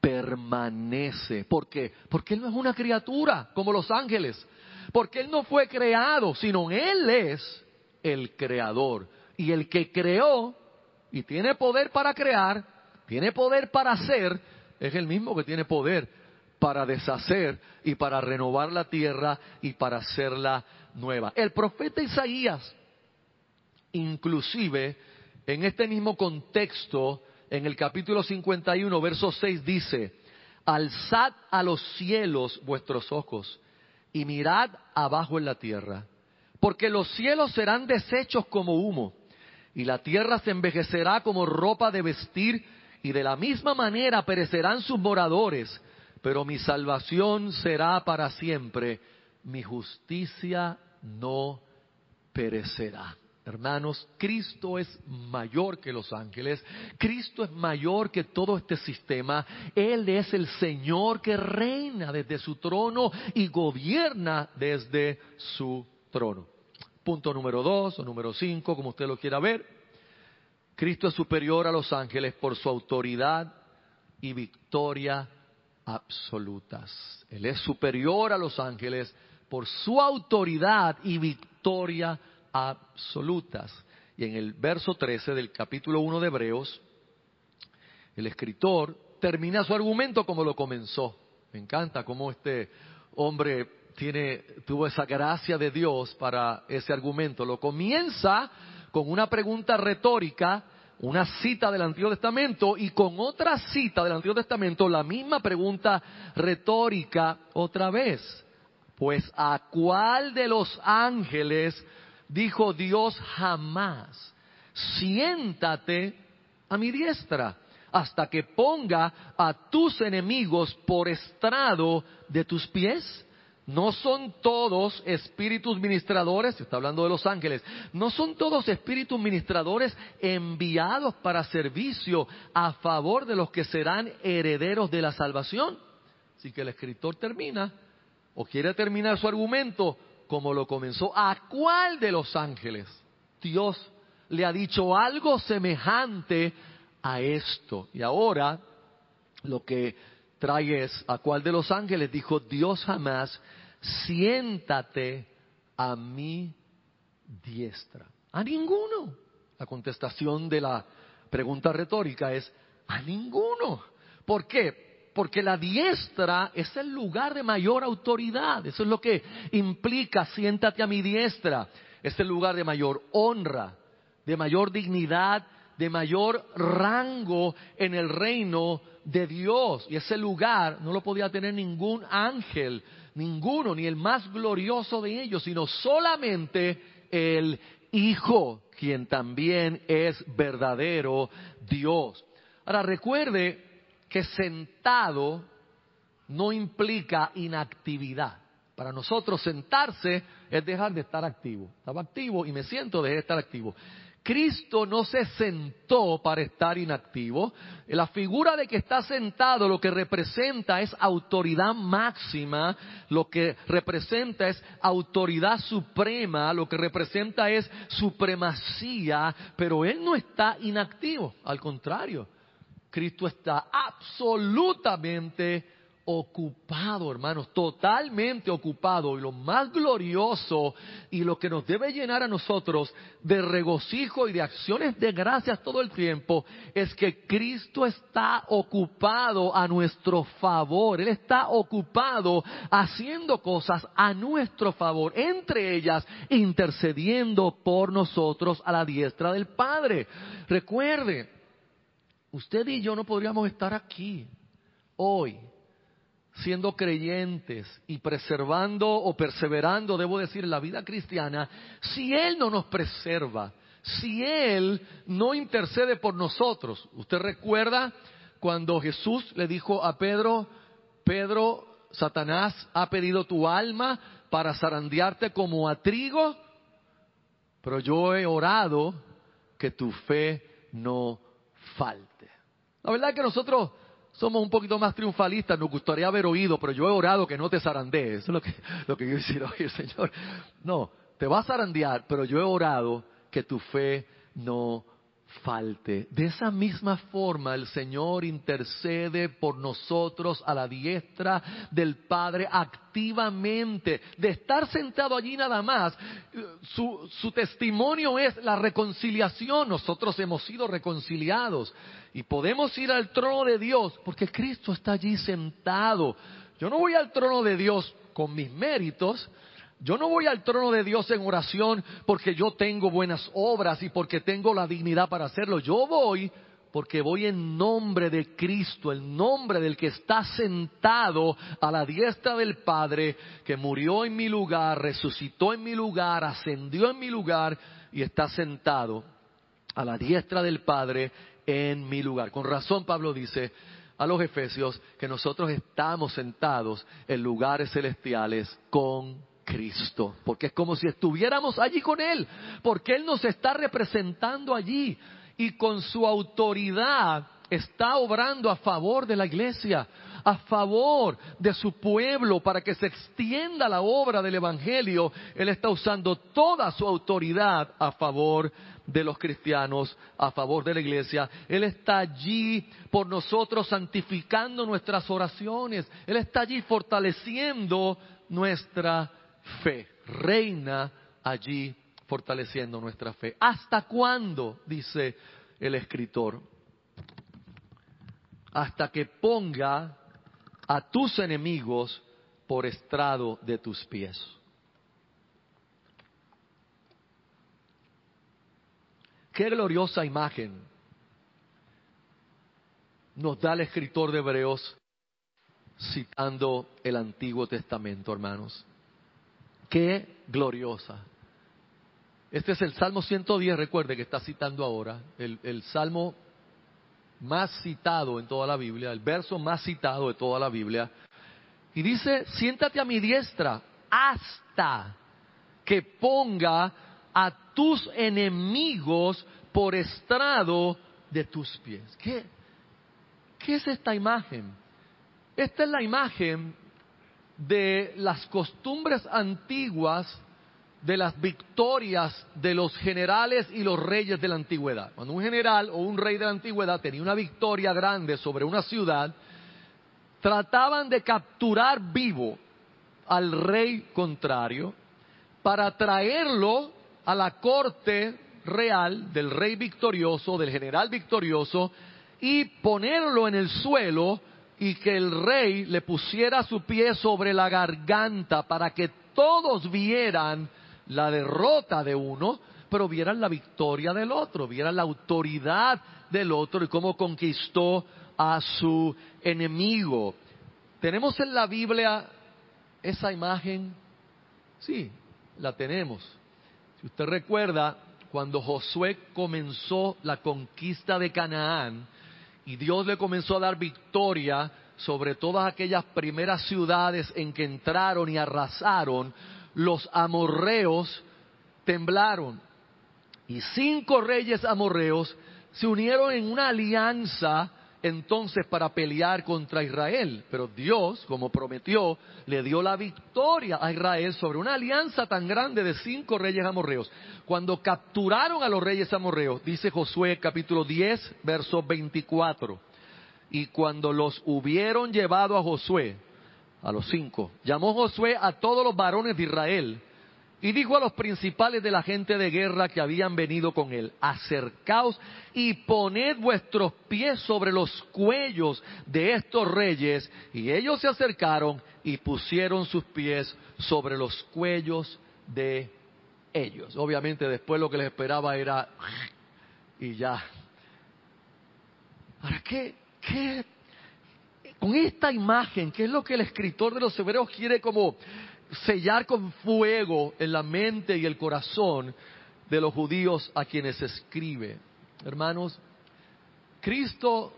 permanece. ¿Por qué? Porque Él no es una criatura como los ángeles. Porque Él no fue creado, sino Él es el creador. Y el que creó y tiene poder para crear, tiene poder para hacer, es el mismo que tiene poder para deshacer y para renovar la tierra y para hacerla nueva. El profeta Isaías, inclusive en este mismo contexto, en el capítulo 51, verso 6 dice, alzad a los cielos vuestros ojos y mirad abajo en la tierra, porque los cielos serán deshechos como humo y la tierra se envejecerá como ropa de vestir y de la misma manera perecerán sus moradores, pero mi salvación será para siempre, mi justicia no perecerá. Hermanos, Cristo es mayor que los ángeles, Cristo es mayor que todo este sistema, Él es el Señor que reina desde su trono y gobierna desde su trono. Punto número dos o número cinco, como usted lo quiera ver, Cristo es superior a los ángeles por su autoridad y victoria absolutas. Él es superior a los ángeles por su autoridad y victoria absolutas. Y en el verso 13 del capítulo 1 de Hebreos, el escritor termina su argumento como lo comenzó. Me encanta cómo este hombre tiene, tuvo esa gracia de Dios para ese argumento. Lo comienza con una pregunta retórica, una cita del Antiguo Testamento y con otra cita del Antiguo Testamento la misma pregunta retórica otra vez. Pues a cuál de los ángeles dijo Dios jamás, siéntate a mi diestra hasta que ponga a tus enemigos por estrado de tus pies. No son todos espíritus ministradores, está hablando de los ángeles, no son todos espíritus ministradores enviados para servicio a favor de los que serán herederos de la salvación. Así que el escritor termina, o quiere terminar su argumento, como lo comenzó. ¿A cuál de los ángeles Dios le ha dicho algo semejante a esto? Y ahora lo que trae es, ¿a cuál de los ángeles dijo Dios jamás, siéntate a mi diestra? A ninguno. La contestación de la pregunta retórica es, a ninguno. ¿Por qué? Porque la diestra es el lugar de mayor autoridad. Eso es lo que implica, siéntate a mi diestra. Es el lugar de mayor honra, de mayor dignidad, de mayor rango en el reino de Dios. Y ese lugar no lo podía tener ningún ángel, ninguno, ni el más glorioso de ellos, sino solamente el Hijo, quien también es verdadero Dios. Ahora recuerde que sentado no implica inactividad. Para nosotros sentarse es dejar de estar activo. Estaba activo y me siento de estar activo. Cristo no se sentó para estar inactivo. La figura de que está sentado lo que representa es autoridad máxima, lo que representa es autoridad suprema, lo que representa es supremacía, pero Él no está inactivo, al contrario, Cristo está absolutamente ocupado, hermanos, totalmente ocupado. Y lo más glorioso y lo que nos debe llenar a nosotros de regocijo y de acciones de gracias todo el tiempo es que Cristo está ocupado a nuestro favor. Él está ocupado haciendo cosas a nuestro favor, entre ellas intercediendo por nosotros a la diestra del Padre. Recuerde, usted y yo no podríamos estar aquí hoy siendo creyentes y preservando o perseverando, debo decir, la vida cristiana, si Él no nos preserva, si Él no intercede por nosotros. ¿Usted recuerda cuando Jesús le dijo a Pedro, Pedro, Satanás ha pedido tu alma para zarandearte como a trigo, pero yo he orado que tu fe no falte. La verdad es que nosotros somos un poquito más triunfalistas, nos gustaría haber oído, pero yo he orado que no te zarandees. Eso es lo que, lo que yo decir, oye, Señor, no, te vas a zarandear, pero yo he orado que tu fe no falte. De esa misma forma el Señor intercede por nosotros a la diestra del Padre activamente. De estar sentado allí nada más, su, su testimonio es la reconciliación. Nosotros hemos sido reconciliados y podemos ir al trono de Dios porque Cristo está allí sentado. Yo no voy al trono de Dios con mis méritos, yo no voy al trono de Dios en oración porque yo tengo buenas obras y porque tengo la dignidad para hacerlo. Yo voy porque voy en nombre de Cristo, el nombre del que está sentado a la diestra del Padre, que murió en mi lugar, resucitó en mi lugar, ascendió en mi lugar y está sentado a la diestra del Padre en mi lugar. Con razón Pablo dice a los Efesios que nosotros estamos sentados en lugares celestiales con Cristo, porque es como si estuviéramos allí con Él, porque Él nos está representando allí y con su autoridad está obrando a favor de la iglesia, a favor de su pueblo para que se extienda la obra del Evangelio. Él está usando toda su autoridad a favor de los cristianos, a favor de la iglesia. Él está allí por nosotros santificando nuestras oraciones. Él está allí fortaleciendo nuestra fe. Reina allí fortaleciendo nuestra fe. ¿Hasta cuándo? dice el escritor. Hasta que ponga a tus enemigos por estrado de tus pies. Qué gloriosa imagen nos da el escritor de Hebreos citando el Antiguo Testamento, hermanos. Qué gloriosa. Este es el Salmo 110, recuerde que está citando ahora, el, el, Salmo más citado en toda la Biblia, el verso más citado de toda la Biblia. Y dice, siéntate a mi diestra hasta que ponga a tus enemigos por estrado de tus pies. ¿Qué, ¿Qué es esta imagen? Esta es la imagen de las costumbres antiguas de las victorias de los generales y los reyes de la antigüedad. Cuando un general o un rey de la antigüedad tenía una victoria grande sobre una ciudad, trataban de capturar vivo al rey contrario para traerlo a la corte real del rey victorioso, del general victorioso, y ponerlo en el suelo y que el rey le pusiera su pie sobre la garganta para que todos vieran la derrota de uno, pero vieran la victoria del otro, vieran la autoridad del otro y cómo conquistó a su enemigo. ¿Tenemos en la Biblia esa imagen? Sí, la tenemos. Si usted recuerda, cuando Josué comenzó la conquista de Canaán, y Dios le comenzó a dar victoria sobre todas aquellas primeras ciudades en que entraron y arrasaron, los amorreos temblaron. Y cinco reyes amorreos se unieron en una alianza entonces para pelear contra Israel. Pero Dios, como prometió, le dio la victoria a Israel sobre una alianza tan grande de cinco reyes amorreos. Cuando capturaron a los reyes amorreos, dice Josué capítulo 10, verso 24, y cuando los hubieron llevado a Josué, a los cinco, llamó Josué a todos los varones de Israel, y dijo a los principales de la gente de guerra que habían venido con él, acercaos y poned vuestros pies sobre los cuellos de estos reyes. Y ellos se acercaron y pusieron sus pies sobre los cuellos de ellos. Obviamente después lo que les esperaba era... Y ya. ¿Para qué? ¿Qué? Con esta imagen, ¿qué es lo que el escritor de los Hebreos quiere como sellar con fuego en la mente y el corazón de los judíos a quienes escribe. Hermanos, Cristo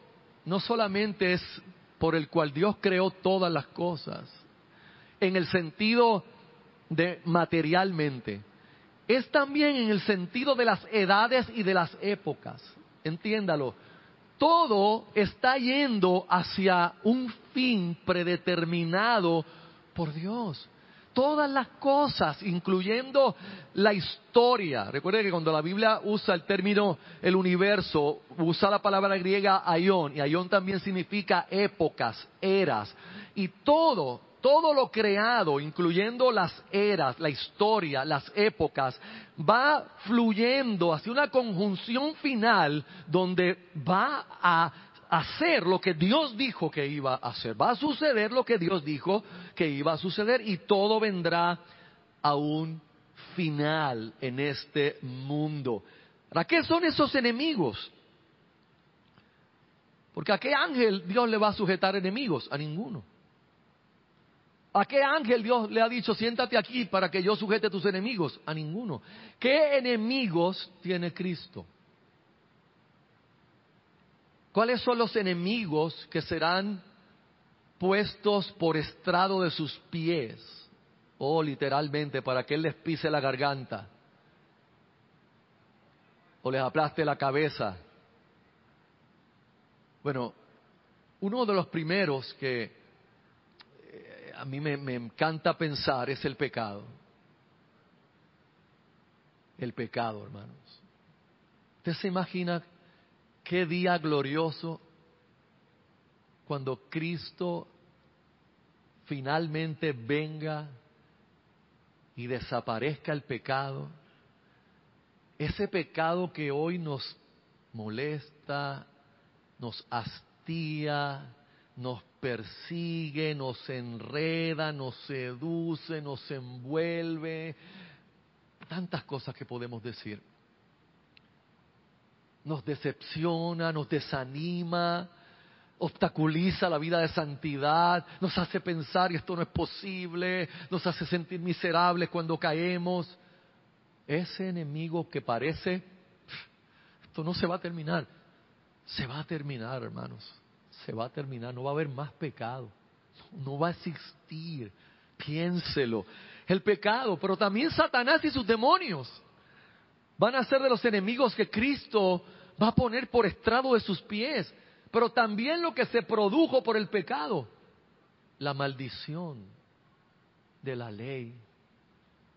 no solamente es por el cual Dios creó todas las cosas, en el sentido de materialmente, es también en el sentido de las edades y de las épocas. Entiéndalo, todo está yendo hacia un fin predeterminado por Dios todas las cosas, incluyendo la historia. Recuerde que cuando la Biblia usa el término el universo, usa la palabra griega aion, y aion también significa épocas, eras. Y todo, todo lo creado, incluyendo las eras, la historia, las épocas, va fluyendo hacia una conjunción final donde va a hacer lo que Dios dijo que iba a hacer. Va a suceder lo que Dios dijo que iba a suceder y todo vendrá a un final en este mundo. ¿Para qué son esos enemigos? Porque a qué ángel Dios le va a sujetar enemigos? A ninguno. ¿A qué ángel Dios le ha dicho, siéntate aquí para que yo sujete a tus enemigos? A ninguno. ¿Qué enemigos tiene Cristo? ¿Cuáles son los enemigos que serán puestos por estrado de sus pies? O oh, literalmente, para que Él les pise la garganta. O les aplaste la cabeza. Bueno, uno de los primeros que eh, a mí me, me encanta pensar es el pecado. El pecado, hermanos. ¿Usted se imagina Qué día glorioso cuando Cristo finalmente venga y desaparezca el pecado. Ese pecado que hoy nos molesta, nos hastía, nos persigue, nos enreda, nos seduce, nos envuelve. Tantas cosas que podemos decir nos decepciona, nos desanima, obstaculiza la vida de santidad, nos hace pensar y esto no es posible, nos hace sentir miserables cuando caemos. Ese enemigo que parece, esto no se va a terminar, se va a terminar, hermanos, se va a terminar, no va a haber más pecado, no va a existir, piénselo. El pecado, pero también Satanás y sus demonios van a ser de los enemigos que Cristo va a poner por estrado de sus pies, pero también lo que se produjo por el pecado, la maldición de la ley.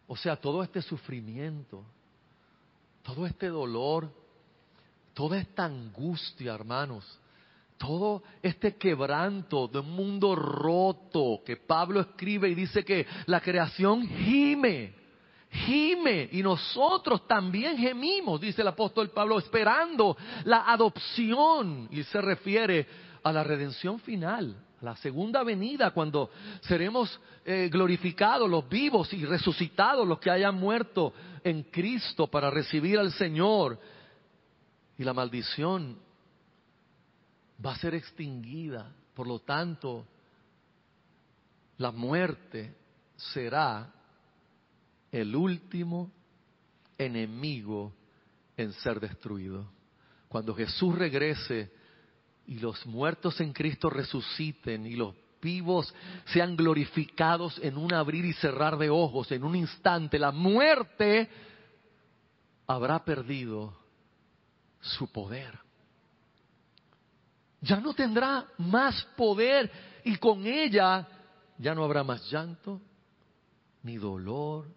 O sea, todo este sufrimiento, todo este dolor, toda esta angustia, hermanos, todo este quebranto de un mundo roto que Pablo escribe y dice que la creación gime gime y nosotros también gemimos, dice el apóstol Pablo, esperando la adopción y se refiere a la redención final, a la segunda venida, cuando seremos eh, glorificados los vivos y resucitados los que hayan muerto en Cristo para recibir al Señor. Y la maldición va a ser extinguida, por lo tanto, la muerte será el último enemigo en ser destruido. Cuando Jesús regrese y los muertos en Cristo resuciten y los vivos sean glorificados en un abrir y cerrar de ojos, en un instante, la muerte habrá perdido su poder. Ya no tendrá más poder y con ella ya no habrá más llanto, ni dolor,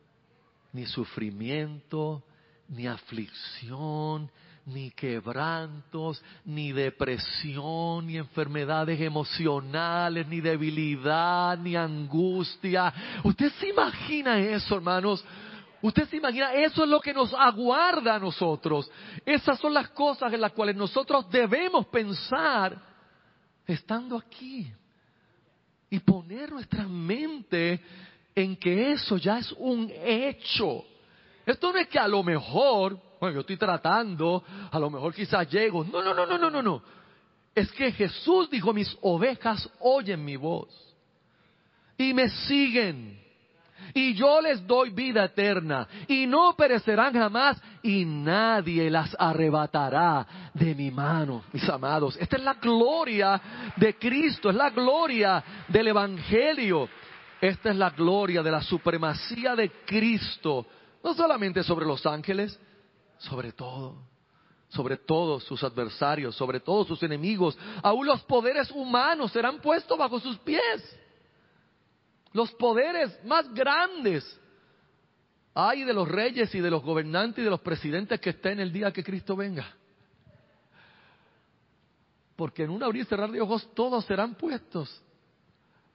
ni sufrimiento, ni aflicción, ni quebrantos, ni depresión, ni enfermedades emocionales, ni debilidad, ni angustia. ¿Usted se imagina eso, hermanos? Usted se imagina, eso es lo que nos aguarda a nosotros. Esas son las cosas en las cuales nosotros debemos pensar estando aquí. Y poner nuestra mente en que eso ya es un hecho. Esto no es que a lo mejor, bueno, yo estoy tratando, a lo mejor quizás llego. No, no, no, no, no, no, no. Es que Jesús dijo, mis ovejas oyen mi voz y me siguen y yo les doy vida eterna, y no perecerán jamás, y nadie las arrebatará de mi mano, mis amados. Esta es la gloria de Cristo, es la gloria del Evangelio. Esta es la gloria de la supremacía de Cristo, no solamente sobre los ángeles, sobre todo, sobre todos sus adversarios, sobre todos sus enemigos. Aún los poderes humanos serán puestos bajo sus pies los poderes más grandes. Hay de los reyes y de los gobernantes y de los presidentes que estén el día que Cristo venga. Porque en un abrir y cerrar de ojos todos serán puestos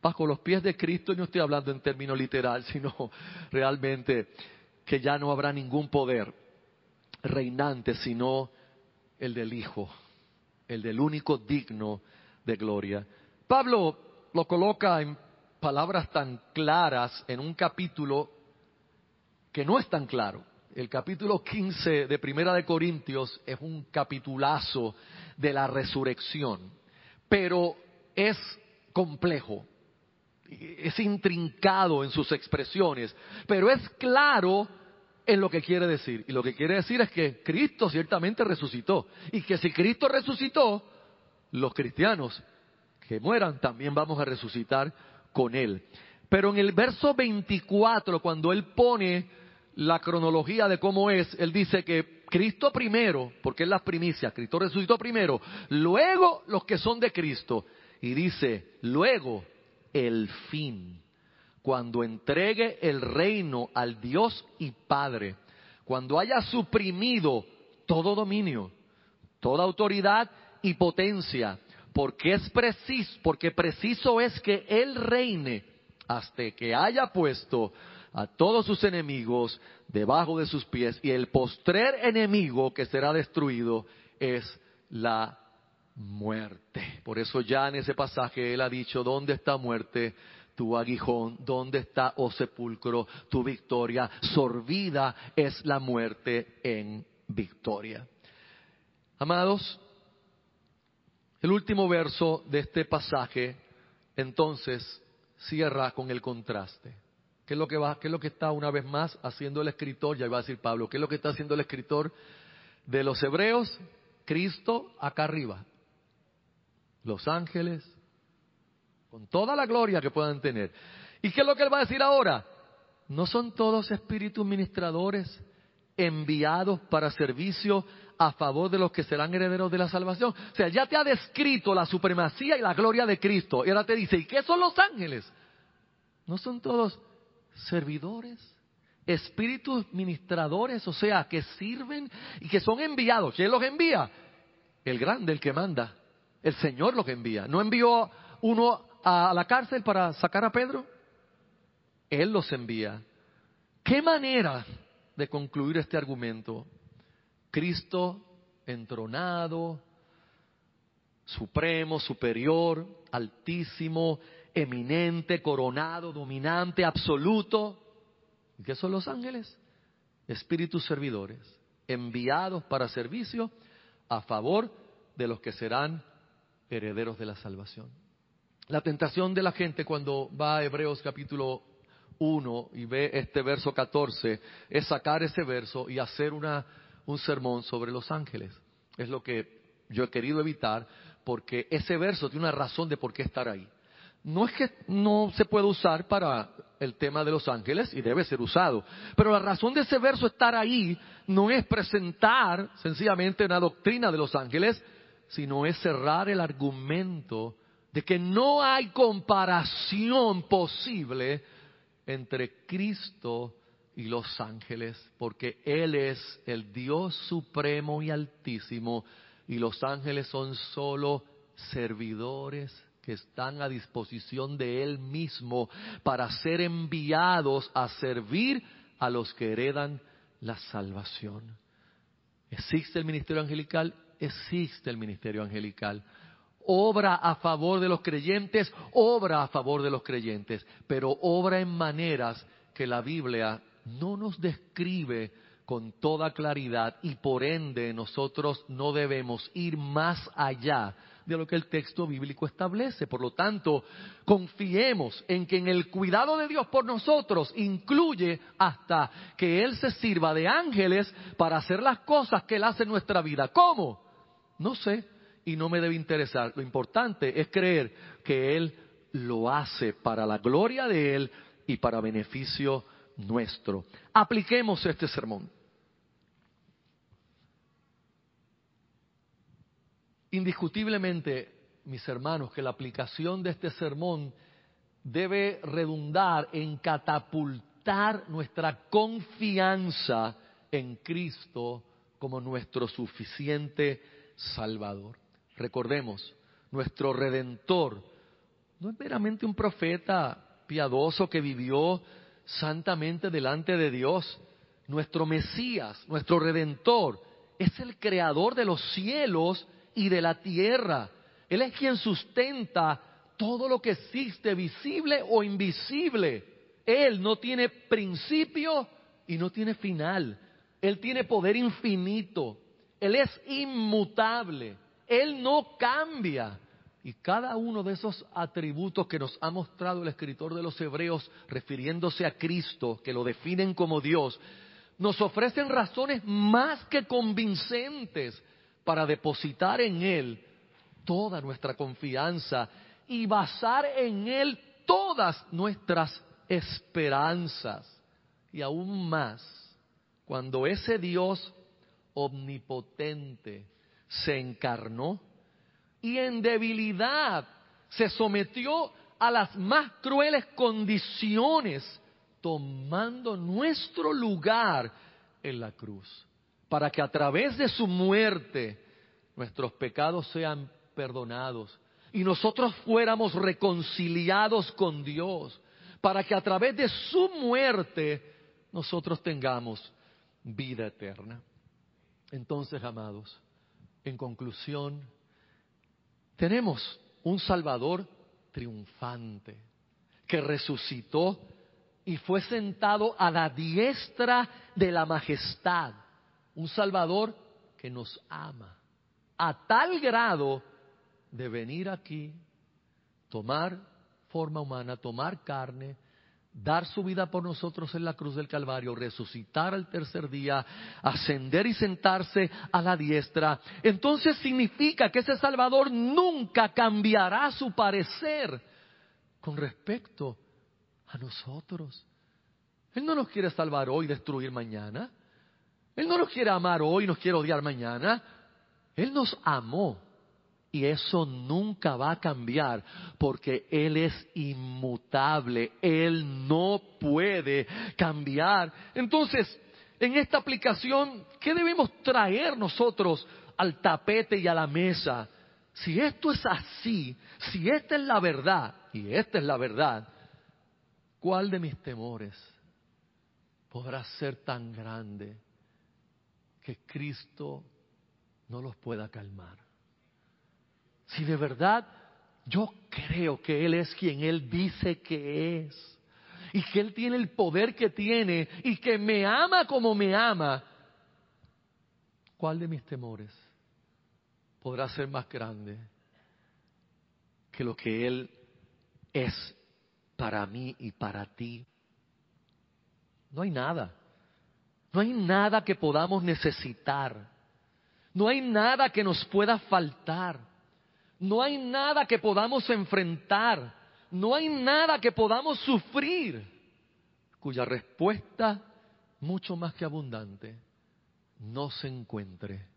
bajo los pies de Cristo. No estoy hablando en términos literal, sino realmente que ya no habrá ningún poder reinante sino el del Hijo, el del único digno de gloria. Pablo lo coloca en palabras tan claras en un capítulo que no es tan claro. El capítulo 15 de Primera de Corintios es un capitulazo de la resurrección, pero es complejo, es intrincado en sus expresiones, pero es claro en lo que quiere decir. Y lo que quiere decir es que Cristo ciertamente resucitó y que si Cristo resucitó, los cristianos que mueran también vamos a resucitar con él. Pero en el verso 24, cuando él pone la cronología de cómo es, él dice que Cristo primero, porque es la primicia, Cristo resucitó primero, luego los que son de Cristo, y dice, luego el fin, cuando entregue el reino al Dios y Padre, cuando haya suprimido todo dominio, toda autoridad y potencia, porque es preciso, porque preciso es que él reine hasta que haya puesto a todos sus enemigos debajo de sus pies y el postrer enemigo que será destruido es la muerte. Por eso ya en ese pasaje él ha dicho, ¿dónde está muerte? Tu aguijón, ¿dónde está, oh sepulcro, tu victoria? Sorbida es la muerte en victoria. Amados, el último verso de este pasaje, entonces, cierra con el contraste. ¿Qué es lo que va, qué es lo que está una vez más haciendo el escritor? Ya iba a decir Pablo, ¿qué es lo que está haciendo el escritor de los hebreos? Cristo acá arriba. Los ángeles, con toda la gloria que puedan tener. ¿Y qué es lo que él va a decir ahora? ¿No son todos espíritus ministradores enviados para servicio a favor de los que serán herederos de la salvación. O sea, ya te ha descrito la supremacía y la gloria de Cristo. Y ahora te dice, ¿y qué son los ángeles? ¿No son todos servidores? Espíritus ministradores, o sea, que sirven y que son enviados. ¿Quién los envía? El grande, el que manda. El Señor los envía. ¿No envió uno a la cárcel para sacar a Pedro? Él los envía. ¿Qué manera de concluir este argumento? Cristo entronado, supremo, superior, altísimo, eminente, coronado, dominante, absoluto. ¿Y qué son los ángeles? Espíritus servidores, enviados para servicio a favor de los que serán herederos de la salvación. La tentación de la gente cuando va a Hebreos capítulo 1 y ve este verso 14 es sacar ese verso y hacer una un sermón sobre los ángeles. Es lo que yo he querido evitar porque ese verso tiene una razón de por qué estar ahí. No es que no se pueda usar para el tema de los ángeles y debe ser usado, pero la razón de ese verso estar ahí no es presentar sencillamente una doctrina de los ángeles, sino es cerrar el argumento de que no hay comparación posible entre Cristo y los ángeles, porque Él es el Dios supremo y altísimo, y los ángeles son solo servidores que están a disposición de Él mismo para ser enviados a servir a los que heredan la salvación. ¿Existe el ministerio angelical? Existe el ministerio angelical. Obra a favor de los creyentes, obra a favor de los creyentes, pero obra en maneras que la Biblia no nos describe con toda claridad y por ende nosotros no debemos ir más allá de lo que el texto bíblico establece. Por lo tanto, confiemos en que en el cuidado de Dios por nosotros incluye hasta que Él se sirva de ángeles para hacer las cosas que Él hace en nuestra vida. ¿Cómo? No sé y no me debe interesar. Lo importante es creer que Él lo hace para la gloria de Él y para beneficio nuestro. Apliquemos este sermón. Indiscutiblemente, mis hermanos, que la aplicación de este sermón debe redundar en catapultar nuestra confianza en Cristo como nuestro suficiente Salvador. Recordemos, nuestro Redentor no es meramente un profeta piadoso que vivió santamente delante de Dios. Nuestro Mesías, nuestro Redentor, es el creador de los cielos y de la tierra. Él es quien sustenta todo lo que existe, visible o invisible. Él no tiene principio y no tiene final. Él tiene poder infinito. Él es inmutable. Él no cambia. Y cada uno de esos atributos que nos ha mostrado el escritor de los Hebreos refiriéndose a Cristo, que lo definen como Dios, nos ofrecen razones más que convincentes para depositar en Él toda nuestra confianza y basar en Él todas nuestras esperanzas. Y aún más, cuando ese Dios omnipotente se encarnó, y en debilidad se sometió a las más crueles condiciones, tomando nuestro lugar en la cruz, para que a través de su muerte nuestros pecados sean perdonados y nosotros fuéramos reconciliados con Dios, para que a través de su muerte nosotros tengamos vida eterna. Entonces, amados, en conclusión, tenemos un Salvador triunfante que resucitó y fue sentado a la diestra de la majestad. Un Salvador que nos ama a tal grado de venir aquí, tomar forma humana, tomar carne, dar su vida por nosotros en la cruz del Calvario, resucitar al tercer día, ascender y sentarse a la diestra, entonces significa que ese Salvador nunca cambiará su parecer con respecto a nosotros. Él no nos quiere salvar hoy destruir mañana. Él no nos quiere amar hoy nos quiere odiar mañana. Él nos amó y eso nunca va a cambiar porque Él es inmutable, Él no puede cambiar. Entonces, en esta aplicación, ¿qué debemos traer nosotros al tapete y a la mesa? Si esto es así, si esta es la verdad, y esta es la verdad, ¿cuál de mis temores podrá ser tan grande que Cristo no los pueda calmar? Si de verdad yo creo que Él es quien Él dice que es y que Él tiene el poder que tiene y que me ama como me ama, ¿cuál de mis temores podrá ser más grande que lo que Él es para mí y para ti? No hay nada. No hay nada que podamos necesitar. No hay nada que nos pueda faltar. no hay nada que podamos enfrentar, no hay nada que podamos sufrir cuya respuesta, mucho más que abundante, no se encuentre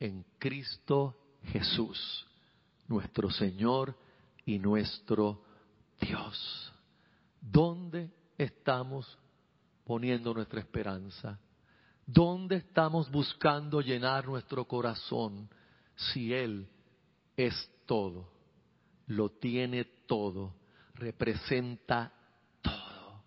en Cristo Jesús, nuestro Señor y nuestro Dios. ¿Dónde estamos poniendo nuestra esperanza? ¿Dónde estamos buscando llenar nuestro corazón si Él es todo, lo tiene todo, representa todo?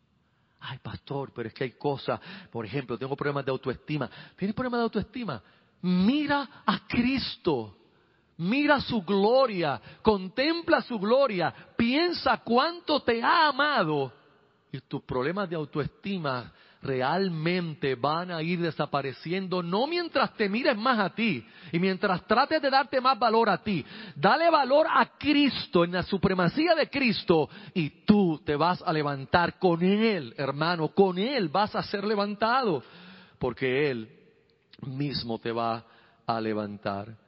Ay, pastor, pero es que hay cosas, por ejemplo, tengo problemas de autoestima. ¿Tienes problemas de autoestima? Mira a Cristo. Mira su gloria, contempla su gloria, piensa cuánto te ha amado y tus problemas de autoestima realmente van a ir desapareciendo, no mientras te mires más a ti y mientras trates de darte más valor a ti. Dale valor a Cristo, en la supremacía de Cristo, y tú te vas a levantar con Él, hermano, con Él vas a ser levantado, porque Él mismo te va a levantar.